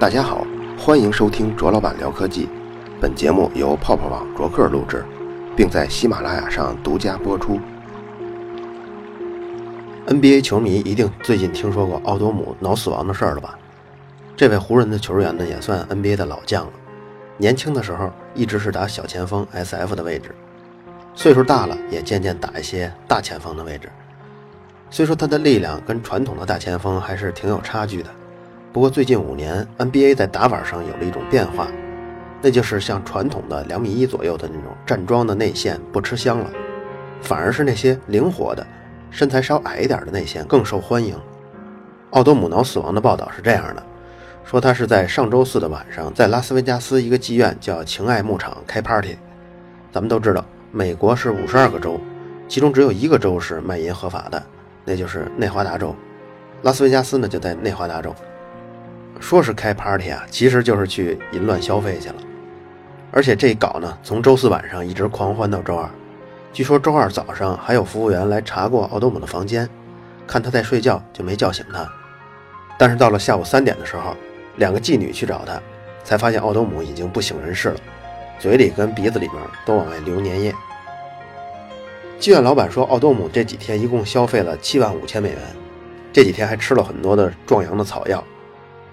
大家好，欢迎收听卓老板聊科技。本节目由泡泡网卓克录制，并在喜马拉雅上独家播出。NBA 球迷一定最近听说过奥多姆脑死亡的事儿了吧？这位湖人的球员呢，也算 NBA 的老将了。年轻的时候一直是打小前锋 SF 的位置，岁数大了也渐渐打一些大前锋的位置。虽说他的力量跟传统的大前锋还是挺有差距的，不过最近五年 NBA 在打法上有了一种变化，那就是像传统的两米一左右的那种站桩的内线不吃香了，反而是那些灵活的、身材稍矮一点的内线更受欢迎。奥多姆脑死亡的报道是这样的，说他是在上周四的晚上在拉斯维加斯一个妓院叫情爱牧场开 party。咱们都知道，美国是五十二个州，其中只有一个州是卖淫合法的。那就是内华达州，拉斯维加斯呢就在内华达州。说是开 party 啊，其实就是去淫乱消费去了。而且这一搞呢，从周四晚上一直狂欢到周二。据说周二早上还有服务员来查过奥多姆的房间，看他在睡觉就没叫醒他。但是到了下午三点的时候，两个妓女去找他，才发现奥多姆已经不省人事了，嘴里跟鼻子里面都往外流粘液。妓院老板说，奥多姆这几天一共消费了七万五千美元，这几天还吃了很多的壮阳的草药，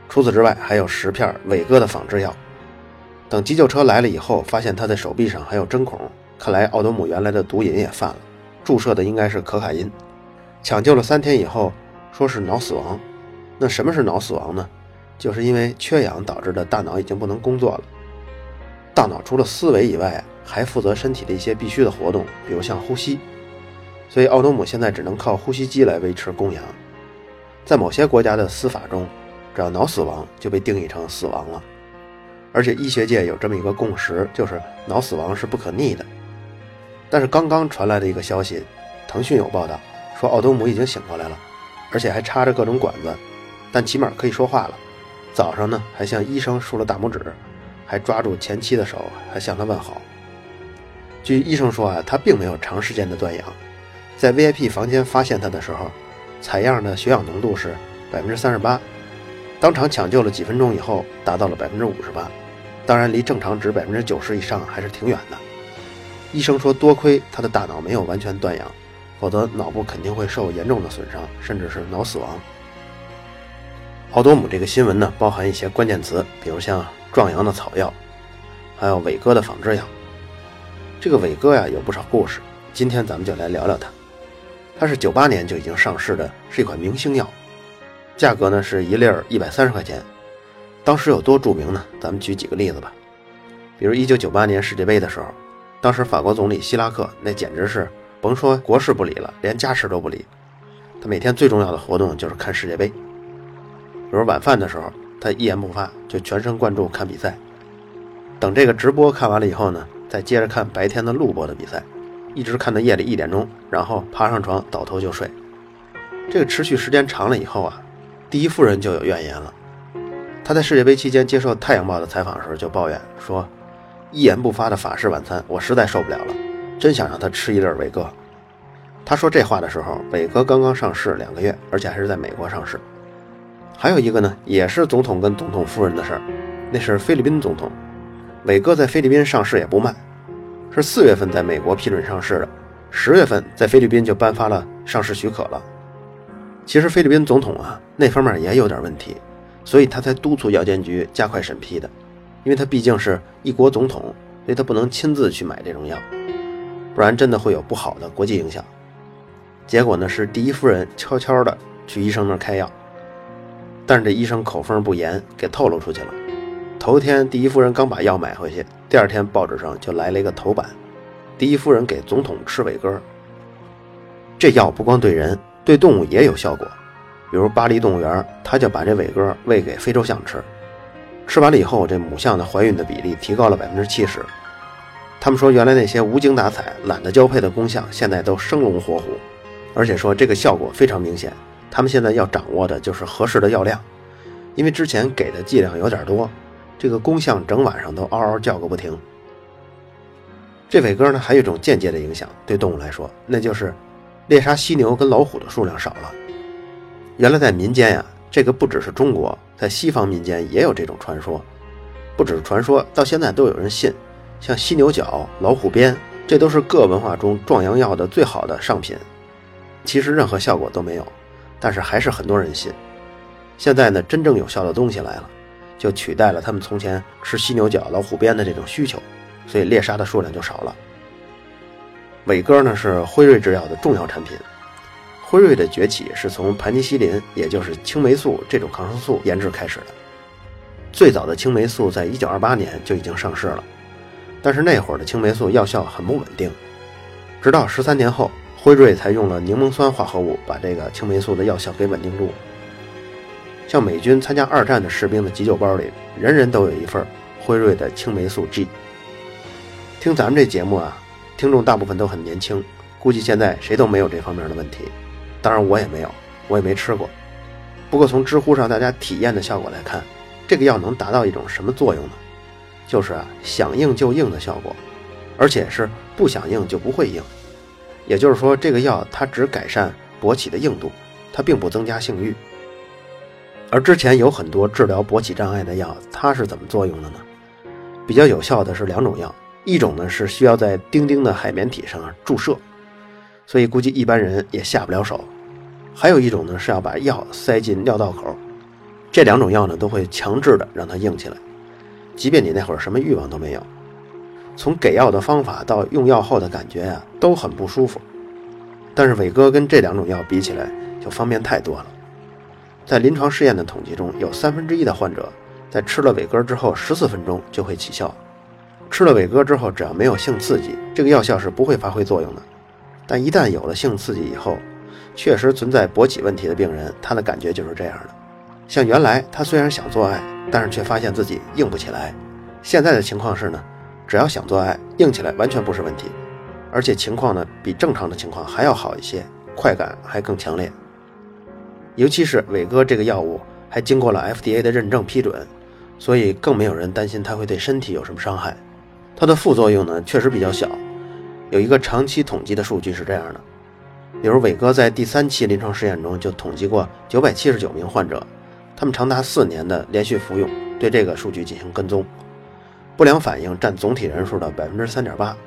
除此之外还有十片伟哥的仿制药。等急救车来了以后，发现他的手臂上还有针孔，看来奥多姆原来的毒瘾也犯了，注射的应该是可卡因。抢救了三天以后，说是脑死亡。那什么是脑死亡呢？就是因为缺氧导致的大脑已经不能工作了。大脑除了思维以外，还负责身体的一些必须的活动，比如像呼吸，所以奥多姆现在只能靠呼吸机来维持供氧。在某些国家的司法中，只要脑死亡就被定义成死亡了，而且医学界有这么一个共识，就是脑死亡是不可逆的。但是刚刚传来的一个消息，腾讯有报道说奥多姆已经醒过来了，而且还插着各种管子，但起码可以说话了。早上呢，还向医生竖了大拇指，还抓住前妻的手，还向他问好。据医生说啊，他并没有长时间的断氧，在 VIP 房间发现他的时候，采样的血氧浓度是百分之三十八，当场抢救了几分钟以后，达到了百分之五十八，当然离正常值百分之九十以上还是挺远的。医生说，多亏他的大脑没有完全断氧，否则脑部肯定会受严重的损伤，甚至是脑死亡。奥多姆这个新闻呢，包含一些关键词，比如像壮阳的草药，还有伟哥的仿制药。这个伟哥呀有不少故事，今天咱们就来聊聊它。它是九八年就已经上市的，是一款明星药，价格呢是一粒儿一百三十块钱。当时有多著名呢？咱们举几个例子吧。比如一九九八年世界杯的时候，当时法国总理希拉克那简直是甭说国事不理了，连家事都不理。他每天最重要的活动就是看世界杯。比如晚饭的时候，他一言不发，就全神贯注看比赛。等这个直播看完了以后呢？再接着看白天的录播的比赛，一直看到夜里一点钟，然后爬上床倒头就睡。这个持续时间长了以后啊，第一夫人就有怨言了。她在世界杯期间接受《太阳报》的采访的时候就抱怨说：“一言不发的法式晚餐，我实在受不了了，真想让他吃一粒伟哥。”他说这话的时候，伟哥刚刚上市两个月，而且还是在美国上市。还有一个呢，也是总统跟总统夫人的事儿，那是菲律宾总统。伟哥在菲律宾上市也不慢，是四月份在美国批准上市的，十月份在菲律宾就颁发了上市许可了。其实菲律宾总统啊那方面也有点问题，所以他才督促药监局加快审批的，因为他毕竟是一国总统，所以他不能亲自去买这种药，不然真的会有不好的国际影响。结果呢是第一夫人悄悄的去医生那儿开药，但是这医生口风不严，给透露出去了。头天，第一夫人刚把药买回去，第二天报纸上就来了一个头版：第一夫人给总统吃伟哥。这药不光对人，对动物也有效果。比如巴黎动物园，他就把这伟哥喂给非洲象吃，吃完了以后，这母象的怀孕的比例提高了百分之七十。他们说，原来那些无精打采、懒得交配的公象，现在都生龙活虎，而且说这个效果非常明显。他们现在要掌握的就是合适的药量，因为之前给的剂量有点多。这个公象整晚上都嗷嗷叫个不停。这伟哥呢，还有一种间接的影响，对动物来说，那就是猎杀犀牛跟老虎的数量少了。原来在民间呀，这个不只是中国，在西方民间也有这种传说，不只是传说，到现在都有人信。像犀牛角、老虎鞭，这都是各文化中壮阳药的最好的上品。其实任何效果都没有，但是还是很多人信。现在呢，真正有效的东西来了，就取代了他们从前吃犀牛角、老虎鞭的这种需求，所以猎杀的数量就少了。伟哥呢是辉瑞制药的重要产品。辉瑞的崛起是从盘尼西林，也就是青霉素这种抗生素研制开始的。最早的青霉素在一九二八年就已经上市了，但是那会儿的青霉素药效很不稳定，直到十三年后，辉瑞才用了柠檬酸化合物把这个青霉素的药效给稳定住。像美军参加二战的士兵的急救包里，人人都有一份辉瑞的青霉素 G。听咱们这节目啊。听众大部分都很年轻，估计现在谁都没有这方面的问题。当然我也没有，我也没吃过。不过从知乎上大家体验的效果来看，这个药能达到一种什么作用呢？就是啊，想硬就硬的效果，而且是不想硬就不会硬。也就是说，这个药它只改善勃起的硬度，它并不增加性欲。而之前有很多治疗勃起障碍的药，它是怎么作用的呢？比较有效的是两种药。一种呢是需要在丁丁的海绵体上注射，所以估计一般人也下不了手。还有一种呢是要把药塞进尿道口，这两种药呢都会强制的让它硬起来，即便你那会儿什么欲望都没有。从给药的方法到用药后的感觉呀都很不舒服。但是伟哥跟这两种药比起来就方便太多了。在临床试验的统计中，有三分之一的患者在吃了伟哥之后十四分钟就会起效。吃了伟哥之后，只要没有性刺激，这个药效是不会发挥作用的。但一旦有了性刺激以后，确实存在勃起问题的病人，他的感觉就是这样的。像原来他虽然想做爱，但是却发现自己硬不起来。现在的情况是呢，只要想做爱，硬起来完全不是问题，而且情况呢比正常的情况还要好一些，快感还更强烈。尤其是伟哥这个药物还经过了 FDA 的认证批准，所以更没有人担心它会对身体有什么伤害。它的副作用呢，确实比较小。有一个长期统计的数据是这样的：，比如伟哥在第三期临床试验中就统计过九百七十九名患者，他们长达四年的连续服用，对这个数据进行跟踪，不良反应占总体人数的百分之三点八，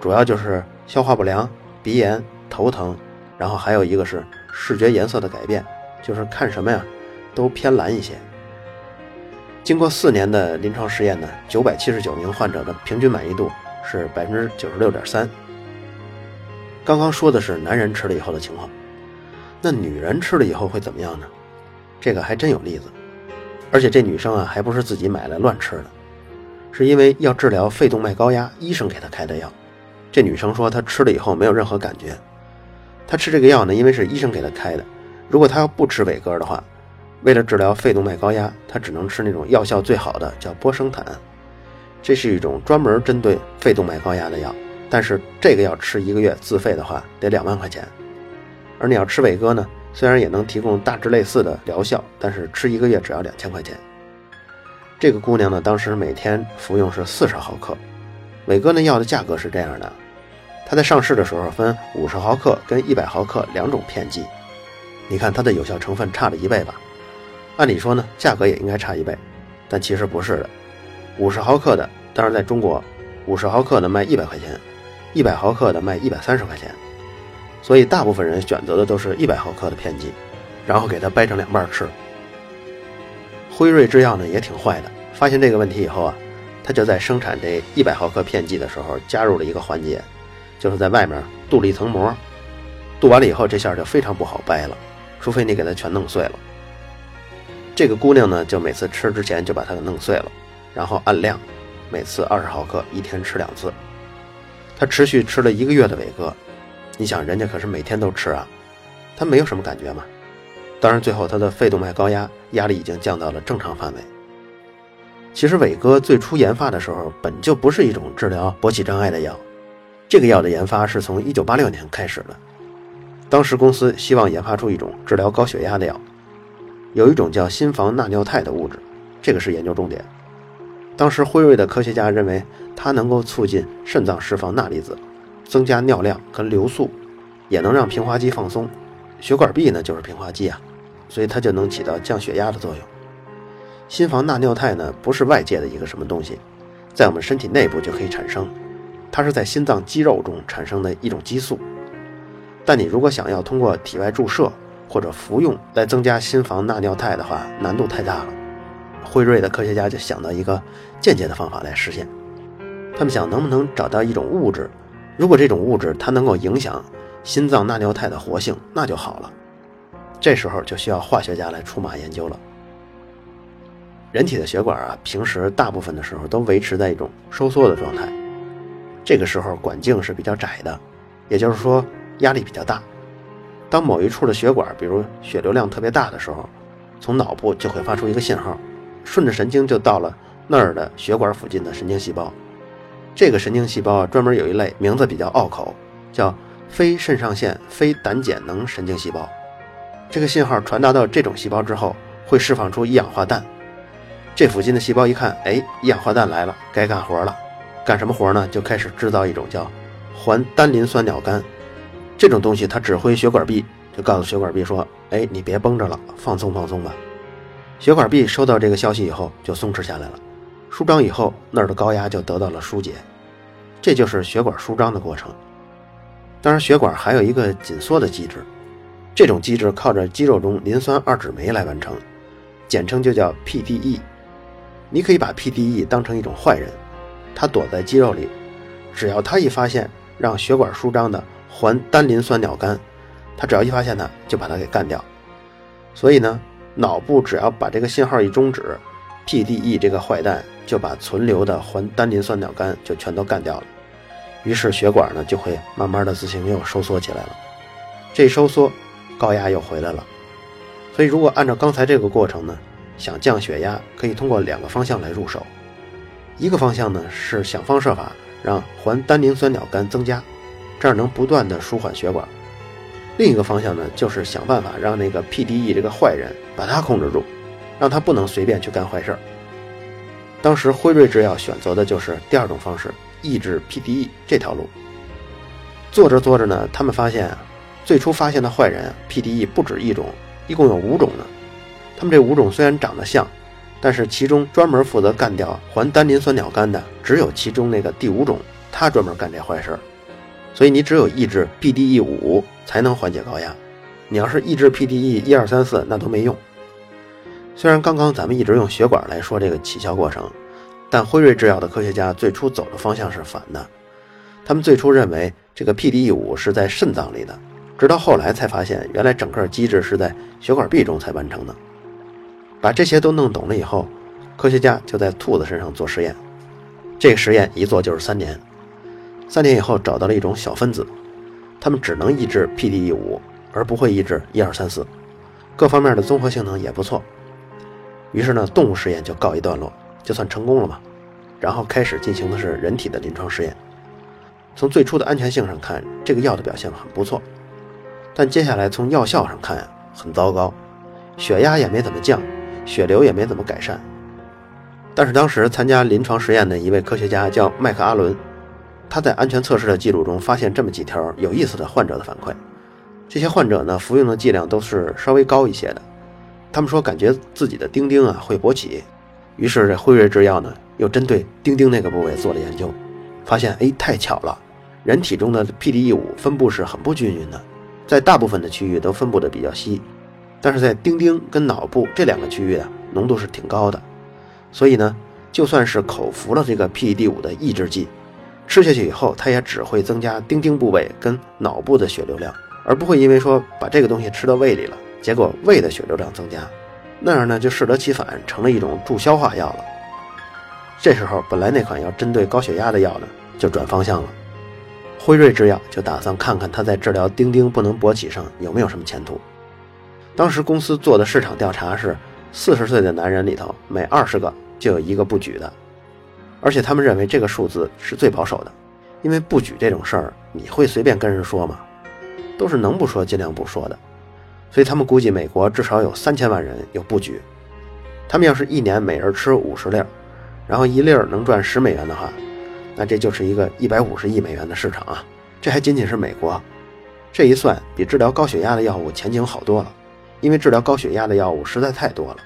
主要就是消化不良、鼻炎、头疼，然后还有一个是视觉颜色的改变，就是看什么呀都偏蓝一些。经过四年的临床实验呢，九百七十九名患者的平均满意度是百分之九十六点三。刚刚说的是男人吃了以后的情况，那女人吃了以后会怎么样呢？这个还真有例子，而且这女生啊还不是自己买来乱吃的，是因为要治疗肺动脉高压，医生给她开的药。这女生说她吃了以后没有任何感觉，她吃这个药呢，因为是医生给她开的，如果她要不吃伟哥的话。为了治疗肺动脉高压，他只能吃那种药效最好的，叫波生坦。这是一种专门针对肺动脉高压的药，但是这个药吃一个月自费的话得两万块钱。而你要吃伟哥呢，虽然也能提供大致类似的疗效，但是吃一个月只要两千块钱。这个姑娘呢，当时每天服用是四十毫克。伟哥那药的价格是这样的，它在上市的时候分五十毫克跟一百毫克两种片剂，你看它的有效成分差了一倍吧。按理说呢，价格也应该差一倍，但其实不是的。五十毫克的，当然在中国，五十毫克的卖一百块钱，一百毫克的卖一百三十块钱。所以大部分人选择的都是一百毫克的片剂，然后给它掰成两半吃。辉瑞制药呢也挺坏的，发现这个问题以后啊，他就在生产这一百毫克片剂的时候加入了一个环节，就是在外面镀了一层膜，镀完了以后这下就非常不好掰了，除非你给它全弄碎了。这个姑娘呢，就每次吃之前就把它给弄碎了，然后按量，每次二十毫克，一天吃两次。她持续吃了一个月的伟哥，你想人家可是每天都吃啊，她没有什么感觉吗？当然，最后她的肺动脉高压压力已经降到了正常范围。其实伟哥最初研发的时候本就不是一种治疗勃起障碍的药，这个药的研发是从1986年开始的，当时公司希望研发出一种治疗高血压的药。有一种叫心房纳尿肽的物质，这个是研究重点。当时辉瑞的科学家认为它能够促进肾脏释放钠离子，增加尿量跟流速，也能让平滑肌放松。血管壁呢就是平滑肌啊，所以它就能起到降血压的作用。心房纳尿肽呢，不是外界的一个什么东西，在我们身体内部就可以产生，它是在心脏肌肉中产生的一种激素。但你如果想要通过体外注射或者服用来增加心房纳尿肽的话，难度太大了。辉瑞的科学家就想到一个间接的方法来实现，他们想能不能找到一种物质，如果这种物质它能够影响心脏纳尿肽的活性，那就好了。这时候就需要化学家来出马研究了。人体的血管啊，平时大部分的时候都维持在一种收缩的状态，这个时候管径是比较窄的，也就是说压力比较大。当某一处的血管，比如血流量特别大的时候，从脑部就会发出一个信号，顺着神经就到了那儿的血管附近的神经细胞。这个神经细胞啊，专门有一类名字比较拗口，叫非肾上腺非胆碱能神经细胞。这个信号传达到这种细胞之后，会释放出一氧化氮。这附近的细胞一看，哎，一氧化氮来了，该干活了。干什么活呢？就开始制造一种叫环单磷酸鸟苷这种东西。它指挥血管壁，就告诉血管壁说：“哎，你别绷着了，放松放松吧。”血管壁收到这个消息以后，就松弛下来了。舒张以后，那儿的高压就得到了疏解。这就是血管舒张的过程。当然，血管还有一个紧缩的机制，这种机制靠着肌肉中磷酸二酯酶来完成，简称就叫 PDE。你可以把 PDE 当成一种坏人，它躲在肌肉里，只要它一发现让血管舒张的环单磷酸鸟苷，它只要一发现它，就把它给干掉。所以呢，脑部只要把这个信号一终止，PDE 这个坏蛋就把存留的环单磷酸鸟苷就全都干掉了。于是血管呢就会慢慢的自行又收缩起来了。这收缩，高压又回来了。所以如果按照刚才这个过程呢？想降血压，可以通过两个方向来入手。一个方向呢是想方设法让环单磷酸鸟苷增加，这样能不断的舒缓血管。另一个方向呢就是想办法让那个 PDE 这个坏人把它控制住，让他不能随便去干坏事儿。当时辉瑞制药选择的就是第二种方式，抑制 PDE 这条路。做着做着呢，他们发现啊，最初发现的坏人 PDE 不止一种，一共有五种呢。他们这五种虽然长得像，但是其中专门负责干掉环单磷酸鸟苷的只有其中那个第五种，它专门干这坏事儿。所以你只有抑制 PDE 五才能缓解高压，你要是抑制 PDE 一二三四那都没用。虽然刚刚咱们一直用血管来说这个起效过程，但辉瑞制药的科学家最初走的方向是反的。他们最初认为这个 PDE 五是在肾脏里的，直到后来才发现，原来整个机制是在血管壁中才完成的。把这些都弄懂了以后，科学家就在兔子身上做实验。这个实验一做就是三年。三年以后找到了一种小分子，他们只能抑制 PDE 五，而不会抑制一二三四，各方面的综合性能也不错。于是呢，动物实验就告一段落，就算成功了嘛。然后开始进行的是人体的临床试验。从最初的安全性上看，这个药的表现很不错，但接下来从药效上看很糟糕，血压也没怎么降。血流也没怎么改善，但是当时参加临床实验的一位科学家叫麦克阿伦，他在安全测试的记录中发现这么几条有意思的患者的反馈。这些患者呢，服用的剂量都是稍微高一些的。他们说感觉自己的丁丁啊会勃起，于是这辉瑞制药呢又针对丁丁那个部位做了研究，发现哎太巧了，人体中的 PDE 五分布是很不均匀的，在大部分的区域都分布的比较稀。但是在丁丁跟脑部这两个区域啊，浓度是挺高的，所以呢，就算是口服了这个 PED 五的抑制剂，吃下去以后，它也只会增加丁丁部位跟脑部的血流量，而不会因为说把这个东西吃到胃里了，结果胃的血流量增加，那样呢就适得其反，成了一种助消化药了。这时候，本来那款要针对高血压的药呢，就转方向了。辉瑞制药就打算看看它在治疗丁丁不能勃起上有没有什么前途。当时公司做的市场调查是，四十岁的男人里头每二十个就有一个不举的，而且他们认为这个数字是最保守的，因为不举这种事儿，你会随便跟人说吗？都是能不说尽量不说的，所以他们估计美国至少有三千万人有不举。他们要是一年每人吃五十粒儿，然后一粒儿能赚十美元的话，那这就是一个一百五十亿美元的市场啊！这还仅仅是美国，这一算比治疗高血压的药物前景好多了。因为治疗高血压的药物实在太多了，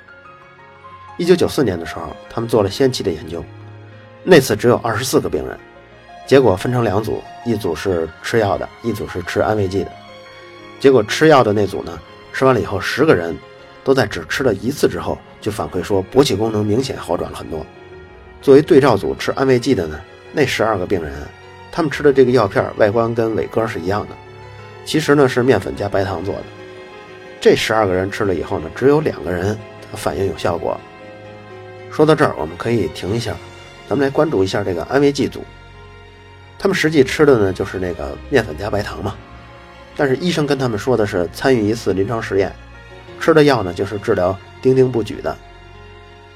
一九九四年的时候，他们做了先期的研究，那次只有二十四个病人，结果分成两组，一组是吃药的，一组是吃安慰剂的。结果吃药的那组呢，吃完了以后，十个人都在只吃了一次之后就反馈说勃起功能明显好转了很多。作为对照组吃安慰剂的呢，那十二个病人，他们吃的这个药片外观跟伟哥是一样的，其实呢是面粉加白糖做的。这十二个人吃了以后呢，只有两个人反应有效果。说到这儿，我们可以停一下，咱们来关注一下这个安慰剂组。他们实际吃的呢就是那个面粉加白糖嘛，但是医生跟他们说的是参与一次临床实验，吃的药呢就是治疗丁丁不举的。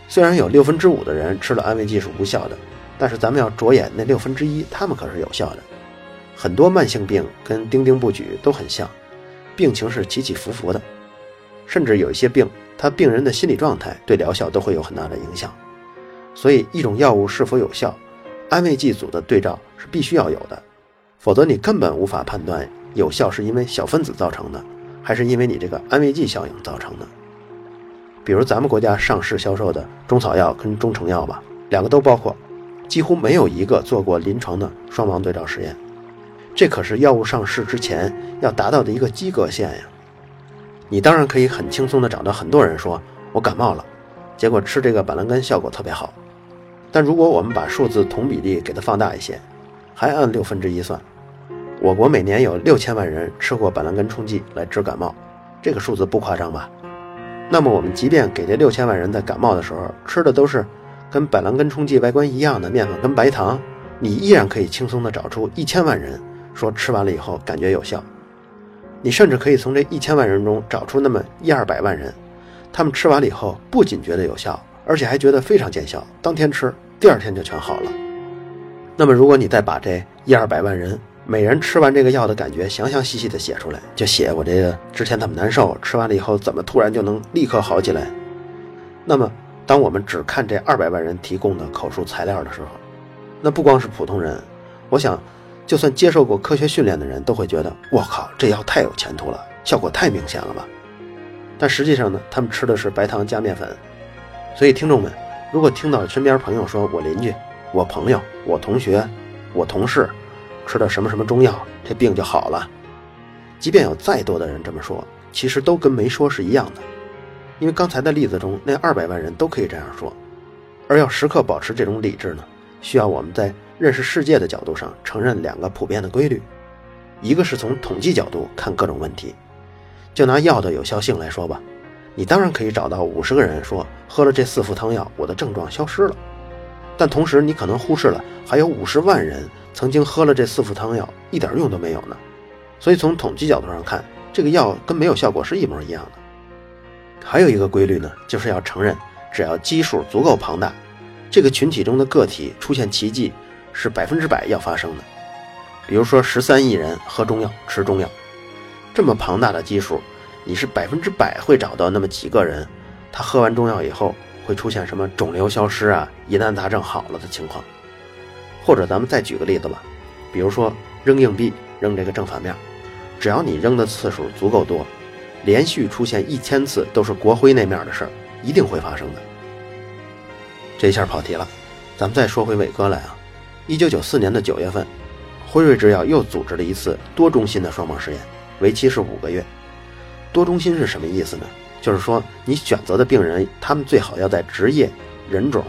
虽然有六分之五的人吃了安慰剂是无效的，但是咱们要着眼那六分之一，他们可是有效的。很多慢性病跟丁丁不举都很像，病情是起起伏伏的，甚至有一些病。他病人的心理状态对疗效都会有很大的影响，所以一种药物是否有效，安慰剂组的对照是必须要有的，否则你根本无法判断有效是因为小分子造成的，还是因为你这个安慰剂效应造成的。比如咱们国家上市销售的中草药跟中成药吧，两个都包括，几乎没有一个做过临床的双盲对照实验，这可是药物上市之前要达到的一个及格线呀。你当然可以很轻松地找到很多人说我感冒了，结果吃这个板蓝根效果特别好。但如果我们把数字同比例给它放大一些，还按六分之一算，我国每年有六千万人吃过板蓝根冲剂来治感冒，这个数字不夸张吧？那么我们即便给这六千万人在感冒的时候吃的都是跟板蓝根冲剂外观一样的面粉跟白糖，你依然可以轻松地找出一千万人说吃完了以后感觉有效。你甚至可以从这一千万人中找出那么一二百万人，他们吃完了以后不仅觉得有效，而且还觉得非常见效，当天吃，第二天就全好了。那么，如果你再把这一二百万人每人吃完这个药的感觉详详细细的写出来，就写我这个之前怎么难受，吃完了以后怎么突然就能立刻好起来。那么，当我们只看这二百万人提供的口述材料的时候，那不光是普通人，我想。就算接受过科学训练的人都会觉得，我靠，这药太有前途了，效果太明显了吧？但实际上呢，他们吃的是白糖加面粉。所以听众们，如果听到身边朋友说我邻居、我朋友、我同学、我同事吃的什么什么中药，这病就好了，即便有再多的人这么说，其实都跟没说是一样的。因为刚才的例子中，那二百万人都可以这样说，而要时刻保持这种理智呢，需要我们在。认识世界的角度上，承认两个普遍的规律，一个是从统计角度看各种问题，就拿药的有效性来说吧，你当然可以找到五十个人说喝了这四副汤药，我的症状消失了，但同时你可能忽视了还有五十万人曾经喝了这四副汤药，一点用都没有呢。所以从统计角度上看，这个药跟没有效果是一模一样的。还有一个规律呢，就是要承认，只要基数足够庞大，这个群体中的个体出现奇迹。是百分之百要发生的，比如说十三亿人喝中药吃中药，这么庞大的基数，你是百分之百会找到那么几个人，他喝完中药以后会出现什么肿瘤消失啊、疑难杂症好了的情况。或者咱们再举个例子吧，比如说扔硬币扔这个正反面，只要你扔的次数足够多，连续出现一千次都是国徽那面的事儿，一定会发生的。这下跑题了，咱们再说回伟哥来啊。一九九四年的九月份，辉瑞制药又组织了一次多中心的双盲实验，为期是五个月。多中心是什么意思呢？就是说你选择的病人，他们最好要在职业、人种、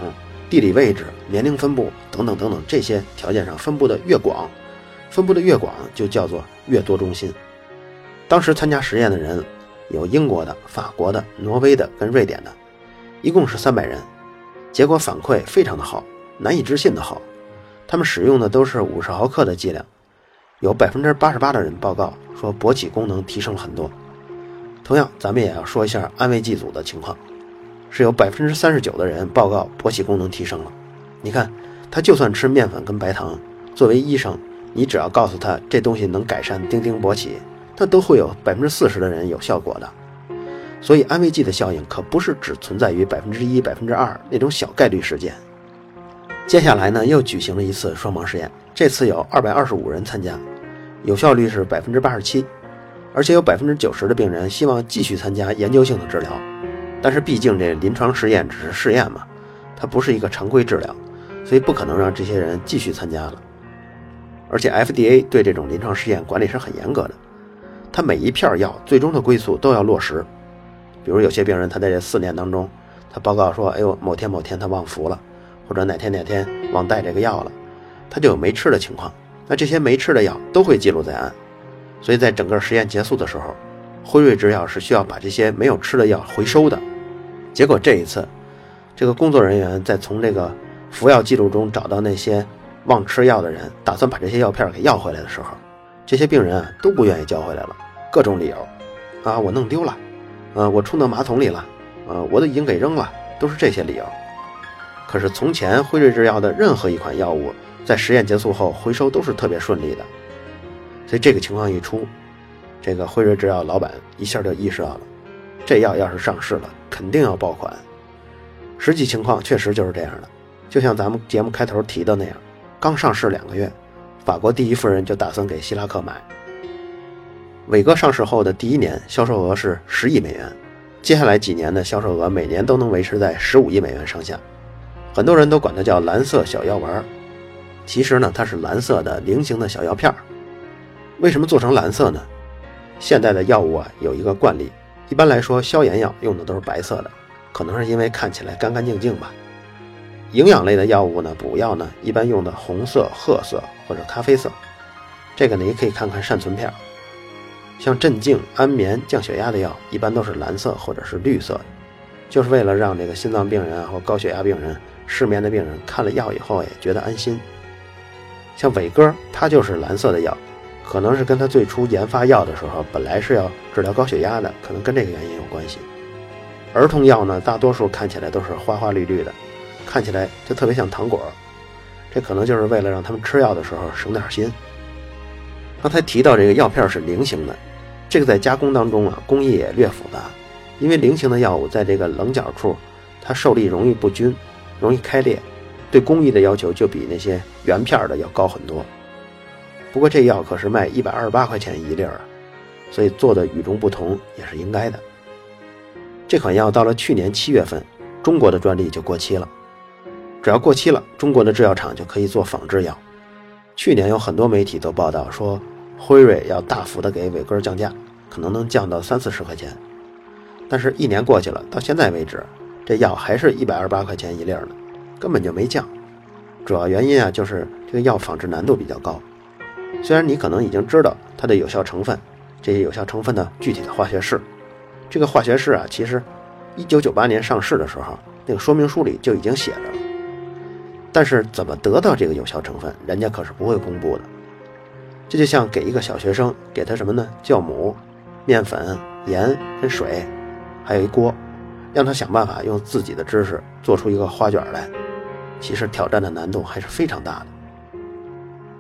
地理位置、年龄分布等等等等这些条件上分布的越广，分布的越广就叫做越多中心。当时参加实验的人有英国的、法国的、挪威的跟瑞典的，一共是三百人。结果反馈非常的好，难以置信的好。他们使用的都是五十毫克的剂量，有百分之八十八的人报告说勃起功能提升了很多。同样，咱们也要说一下安慰剂组的情况，是有百分之三十九的人报告勃起功能提升了。你看，他就算吃面粉跟白糖，作为医生，你只要告诉他这东西能改善丁丁勃起，那都会有百分之四十的人有效果的。所以，安慰剂的效应可不是只存在于百分之一、百分之二那种小概率事件。接下来呢，又举行了一次双盲实验，这次有二百二十五人参加，有效率是百分之八十七，而且有百分之九十的病人希望继续参加研究性的治疗。但是毕竟这临床试验只是试验嘛，它不是一个常规治疗，所以不可能让这些人继续参加了。而且 FDA 对这种临床试验管理是很严格的，它每一片药最终的归宿都要落实。比如有些病人他在这四年当中，他报告说：“哎呦，某天某天他忘服了，或者哪天哪天忘带这个药了，他就有没吃的情况。那这些没吃的药都会记录在案，所以在整个实验结束的时候。”辉瑞制药是需要把这些没有吃的药回收的，结果这一次，这个工作人员在从这个服药记录中找到那些忘吃药的人，打算把这些药片给要回来的时候，这些病人啊都不愿意交回来了，各种理由，啊我弄丢了，呃我冲到马桶里了，呃我都已经给扔了，都是这些理由。可是从前辉瑞制药的任何一款药物在实验结束后回收都是特别顺利的，所以这个情况一出。这个辉瑞制药老板一下就意识到了，这药要是上市了，肯定要爆款。实际情况确实就是这样的，就像咱们节目开头提的那样，刚上市两个月，法国第一夫人就打算给希拉克买。伟哥上市后的第一年销售额是十亿美元，接下来几年的销售额每年都能维持在十五亿美元上下。很多人都管它叫蓝色小药丸，其实呢，它是蓝色的菱形的小药片儿为什么做成蓝色呢？现代的药物啊，有一个惯例，一般来说，消炎药用的都是白色的，可能是因为看起来干干净净吧。营养类的药物呢，补药呢，一般用的红色、褐色或者咖啡色。这个呢，也可以看看善存片。像镇静、安眠、降血压的药，一般都是蓝色或者是绿色的，就是为了让这个心脏病人啊或高血压病人、失眠的病人看了药以后也觉得安心。像伟哥，它就是蓝色的药。可能是跟他最初研发药的时候，本来是要治疗高血压的，可能跟这个原因有关系。儿童药呢，大多数看起来都是花花绿绿的，看起来就特别像糖果，这可能就是为了让他们吃药的时候省点心。刚才提到这个药片是菱形的，这个在加工当中啊，工艺也略复杂，因为菱形的药物在这个棱角处，它受力容易不均，容易开裂，对工艺的要求就比那些圆片的要高很多。不过这药可是卖一百二十八块钱一粒儿啊，所以做的与众不同也是应该的。这款药到了去年七月份，中国的专利就过期了。只要过期了，中国的制药厂就可以做仿制药。去年有很多媒体都报道说，辉瑞要大幅的给伟哥降价，可能能降到三四十块钱。但是，一年过去了，到现在为止，这药还是一百二十八块钱一粒儿呢，根本就没降。主要原因啊，就是这个药仿制难度比较高。虽然你可能已经知道它的有效成分，这些有效成分的具体的化学式，这个化学式啊，其实一九九八年上市的时候，那个说明书里就已经写着了。但是怎么得到这个有效成分，人家可是不会公布的。这就像给一个小学生，给他什么呢？酵母、面粉、盐跟水，还有一锅，让他想办法用自己的知识做出一个花卷来。其实挑战的难度还是非常大的。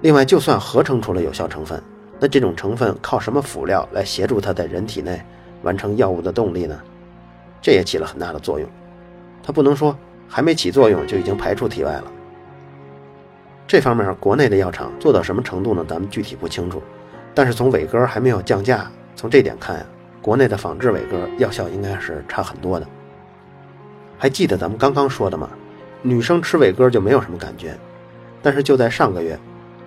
另外，就算合成出了有效成分，那这种成分靠什么辅料来协助它在人体内完成药物的动力呢？这也起了很大的作用。它不能说还没起作用就已经排出体外了。这方面国内的药厂做到什么程度呢？咱们具体不清楚。但是从伟哥还没有降价，从这点看呀，国内的仿制伟哥药效应该是差很多的。还记得咱们刚刚说的吗？女生吃伟哥就没有什么感觉，但是就在上个月。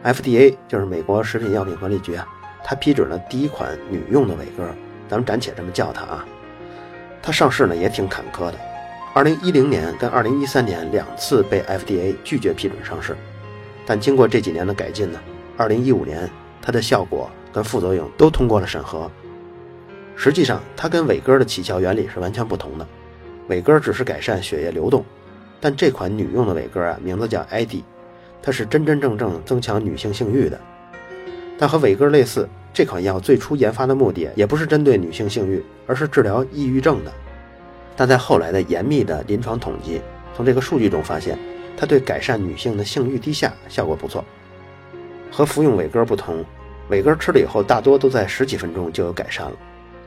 FDA 就是美国食品药品管理局啊，它批准了第一款女用的伟哥，咱们暂且这么叫它啊。它上市呢也挺坎坷的，2010年跟2013年两次被 FDA 拒绝批准上市，但经过这几年的改进呢，2015年它的效果跟副作用都通过了审核。实际上，它跟伟哥的起效原理是完全不同的，伟哥只是改善血液流动，但这款女用的伟哥啊，名字叫 ID。它是真真正正增强女性性欲的，但和伟哥类似，这款药最初研发的目的也不是针对女性性欲，而是治疗抑郁症的。但在后来的严密的临床统计，从这个数据中发现，它对改善女性的性欲低下效果不错。和服用伟哥不同，伟哥吃了以后大多都在十几分钟就有改善了，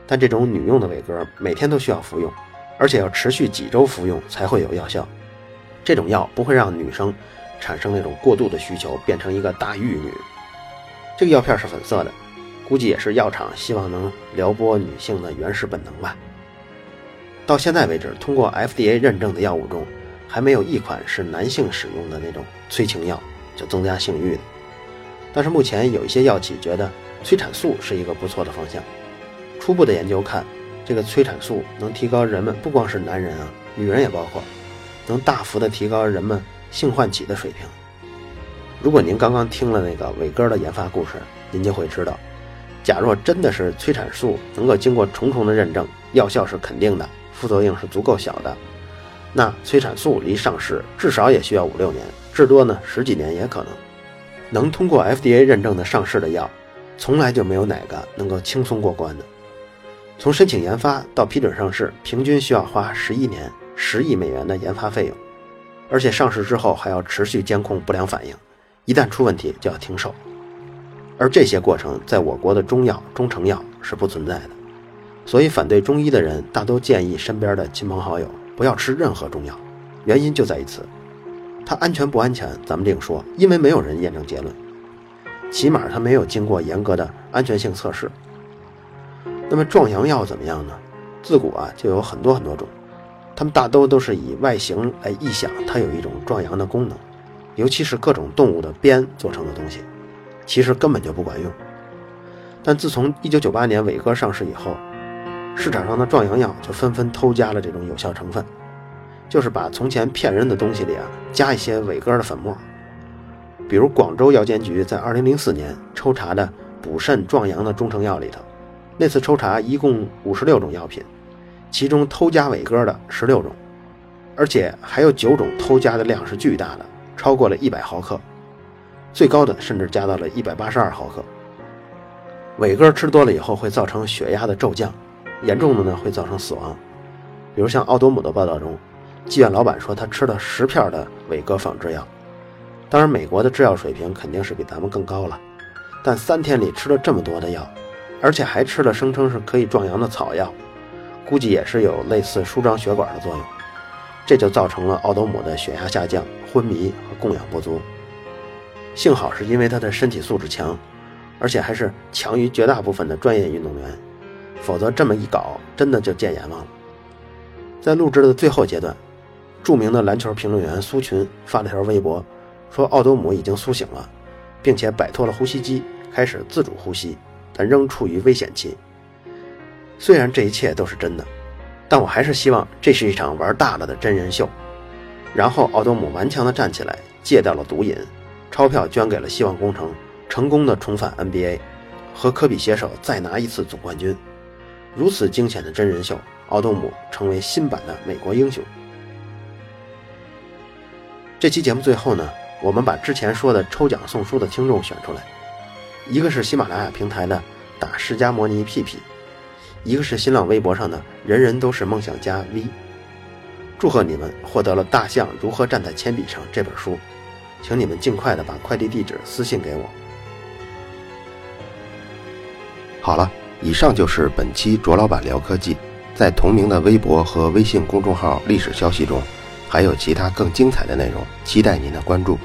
但这种女用的伟哥每天都需要服用，而且要持续几周服用才会有药效。这种药不会让女生。产生那种过度的需求，变成一个大玉女。这个药片是粉色的，估计也是药厂希望能撩拨女性的原始本能吧。到现在为止，通过 FDA 认证的药物中，还没有一款是男性使用的那种催情药，就增加性欲的。但是目前有一些药企觉得催产素是一个不错的方向。初步的研究看，这个催产素能提高人们不光是男人啊，女人也包括，能大幅的提高人们性唤起的水平。如果您刚刚听了那个伟哥的研发故事，您就会知道，假若真的是催产素能够经过重重的认证，药效是肯定的，副作用是足够小的，那催产素离上市至少也需要五六年，至多呢十几年也可能。能通过 FDA 认证的上市的药，从来就没有哪个能够轻松过关的。从申请研发到批准上市，平均需要花十一年、十亿美元的研发费用，而且上市之后还要持续监控不良反应，一旦出问题就要停售。而这些过程在我国的中药、中成药是不存在的，所以反对中医的人大都建议身边的亲朋好友不要吃任何中药，原因就在于此：它安全不安全咱们另说，因为没有人验证结论，起码它没有经过严格的安全性测试。那么壮阳药怎么样呢？自古啊就有很多很多种，它们大都都是以外形来臆想它有一种壮阳的功能，尤其是各种动物的鞭做成的东西，其实根本就不管用。但自从1998年伟哥上市以后，市场上的壮阳药就纷纷偷加了这种有效成分，就是把从前骗人的东西里啊加一些伟哥的粉末。比如广州药监局在2004年抽查的补肾壮阳的中成药里头。那次抽查一共五十六种药品，其中偷加伟哥的十六种，而且还有九种偷加的量是巨大的，超过了一百毫克，最高的甚至加到了一百八十二毫克。伟哥吃多了以后会造成血压的骤降，严重的呢会造成死亡。比如像奥多姆的报道中，妓院老板说他吃了十片的伟哥仿制药，当然美国的制药水平肯定是比咱们更高了，但三天里吃了这么多的药。而且还吃了声称是可以壮阳的草药，估计也是有类似舒张血管的作用，这就造成了奥多姆的血压下降、昏迷和供氧不足。幸好是因为他的身体素质强，而且还是强于绝大部分的专业运动员，否则这么一搞，真的就见阎王了。在录制的最后阶段，著名的篮球评论员苏群发了条微博，说奥多姆已经苏醒了，并且摆脱了呼吸机，开始自主呼吸。但仍处于危险期。虽然这一切都是真的，但我还是希望这是一场玩大了的真人秀。然后奥多姆顽强地站起来，戒掉了毒瘾，钞票捐给了希望工程，成功的重返 NBA，和科比携手再拿一次总冠军。如此惊险的真人秀，奥多姆成为新版的美国英雄。这期节目最后呢，我们把之前说的抽奖送书的听众选出来。一个是喜马拉雅平台的打释迦摩尼屁屁，一个是新浪微博上的人人都是梦想家 V。祝贺你们获得了《大象如何站在铅笔上》这本书，请你们尽快的把快递地址私信给我。好了，以上就是本期卓老板聊科技，在同名的微博和微信公众号历史消息中，还有其他更精彩的内容，期待您的关注。